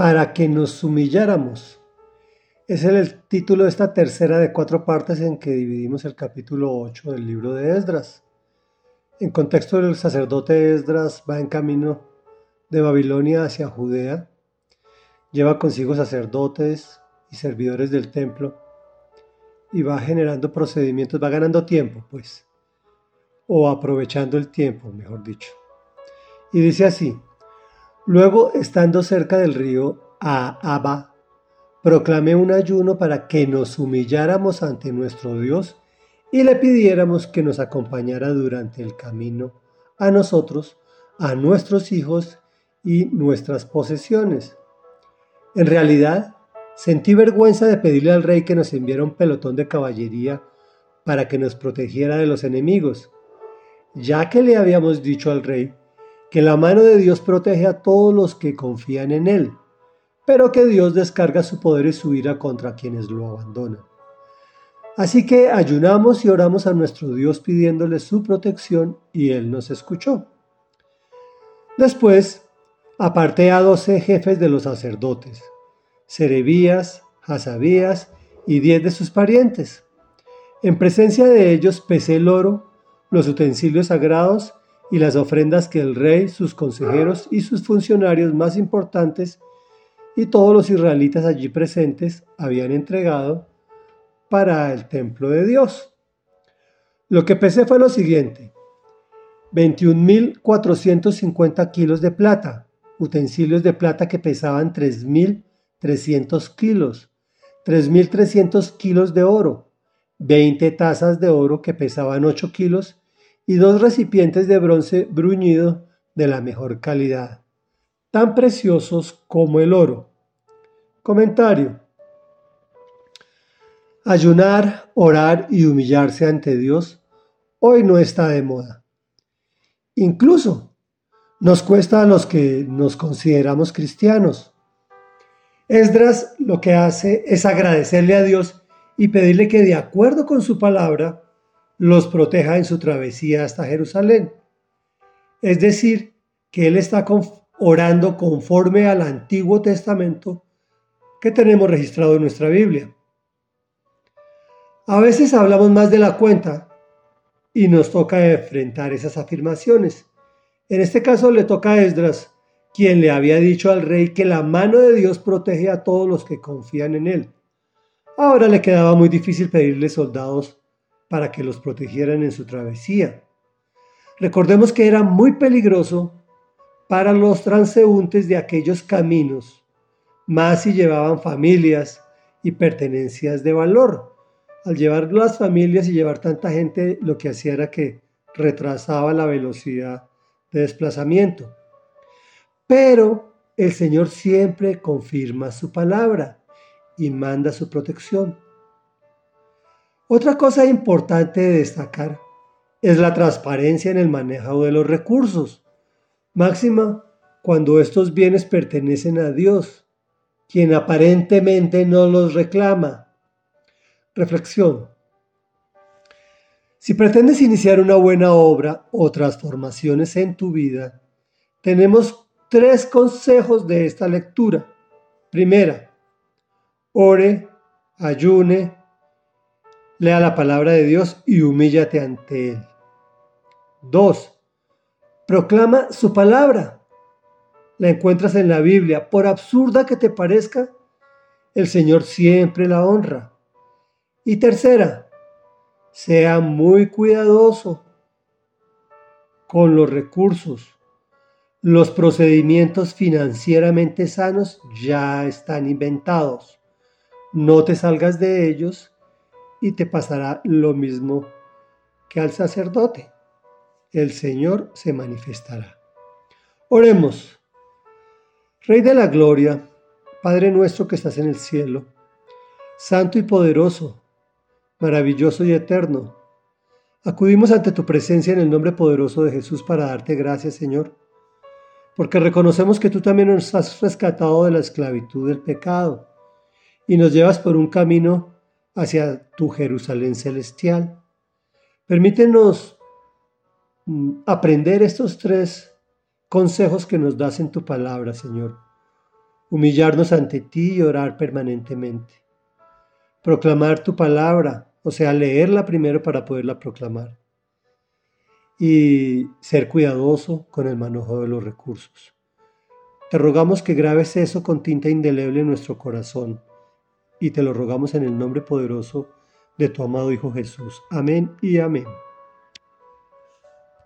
para que nos humilláramos. Es el título de esta tercera de cuatro partes en que dividimos el capítulo 8 del libro de Esdras. En contexto del sacerdote Esdras va en camino de Babilonia hacia Judea, lleva consigo sacerdotes y servidores del templo y va generando procedimientos, va ganando tiempo, pues, o aprovechando el tiempo, mejor dicho. Y dice así, luego estando cerca del río Ahaba, proclamé un ayuno para que nos humilláramos ante nuestro Dios y le pidiéramos que nos acompañara durante el camino a nosotros, a nuestros hijos y nuestras posesiones. En realidad, sentí vergüenza de pedirle al rey que nos enviara un pelotón de caballería para que nos protegiera de los enemigos, ya que le habíamos dicho al rey que la mano de Dios protege a todos los que confían en él, pero que Dios descarga su poder y su ira contra quienes lo abandonan. Así que ayunamos y oramos a nuestro Dios pidiéndole su protección y Él nos escuchó. Después aparté a doce jefes de los sacerdotes, Serebías, Hasabías y diez de sus parientes. En presencia de ellos pesé el oro, los utensilios sagrados y las ofrendas que el rey, sus consejeros y sus funcionarios más importantes y todos los israelitas allí presentes habían entregado para el templo de Dios. Lo que pesé fue lo siguiente, 21.450 kilos de plata, utensilios de plata que pesaban 3.300 kilos, 3.300 kilos de oro, 20 tazas de oro que pesaban 8 kilos y dos recipientes de bronce bruñido de la mejor calidad, tan preciosos como el oro. Comentario. Ayunar, orar y humillarse ante Dios hoy no está de moda. Incluso nos cuesta a los que nos consideramos cristianos. Esdras lo que hace es agradecerle a Dios y pedirle que de acuerdo con su palabra los proteja en su travesía hasta Jerusalén. Es decir, que él está orando conforme al Antiguo Testamento que tenemos registrado en nuestra Biblia. A veces hablamos más de la cuenta y nos toca enfrentar esas afirmaciones. En este caso le toca a Esdras, quien le había dicho al rey que la mano de Dios protege a todos los que confían en él. Ahora le quedaba muy difícil pedirle soldados para que los protegieran en su travesía. Recordemos que era muy peligroso para los transeúntes de aquellos caminos, más si llevaban familias y pertenencias de valor al llevar las familias y llevar tanta gente, lo que hacía era que retrasaba la velocidad de desplazamiento. Pero el Señor siempre confirma su palabra y manda su protección. Otra cosa importante de destacar es la transparencia en el manejo de los recursos, máxima cuando estos bienes pertenecen a Dios, quien aparentemente no los reclama Reflexión. Si pretendes iniciar una buena obra o transformaciones en tu vida, tenemos tres consejos de esta lectura. Primera, ore, ayune, lea la palabra de Dios y humíllate ante Él. Dos, proclama su palabra. La encuentras en la Biblia. Por absurda que te parezca, el Señor siempre la honra. Y tercera, sea muy cuidadoso con los recursos. Los procedimientos financieramente sanos ya están inventados. No te salgas de ellos y te pasará lo mismo que al sacerdote. El Señor se manifestará. Oremos. Rey de la Gloria, Padre nuestro que estás en el cielo, Santo y poderoso, maravilloso y eterno. Acudimos ante tu presencia en el nombre poderoso de Jesús para darte gracias, Señor, porque reconocemos que tú también nos has rescatado de la esclavitud del pecado y nos llevas por un camino hacia tu Jerusalén celestial. Permítenos mm, aprender estos tres consejos que nos das en tu palabra, Señor. humillarnos ante ti y orar permanentemente. Proclamar tu palabra, o sea, leerla primero para poderla proclamar. Y ser cuidadoso con el manejo de los recursos. Te rogamos que grabes eso con tinta indeleble en nuestro corazón y te lo rogamos en el nombre poderoso de tu amado Hijo Jesús. Amén y amén.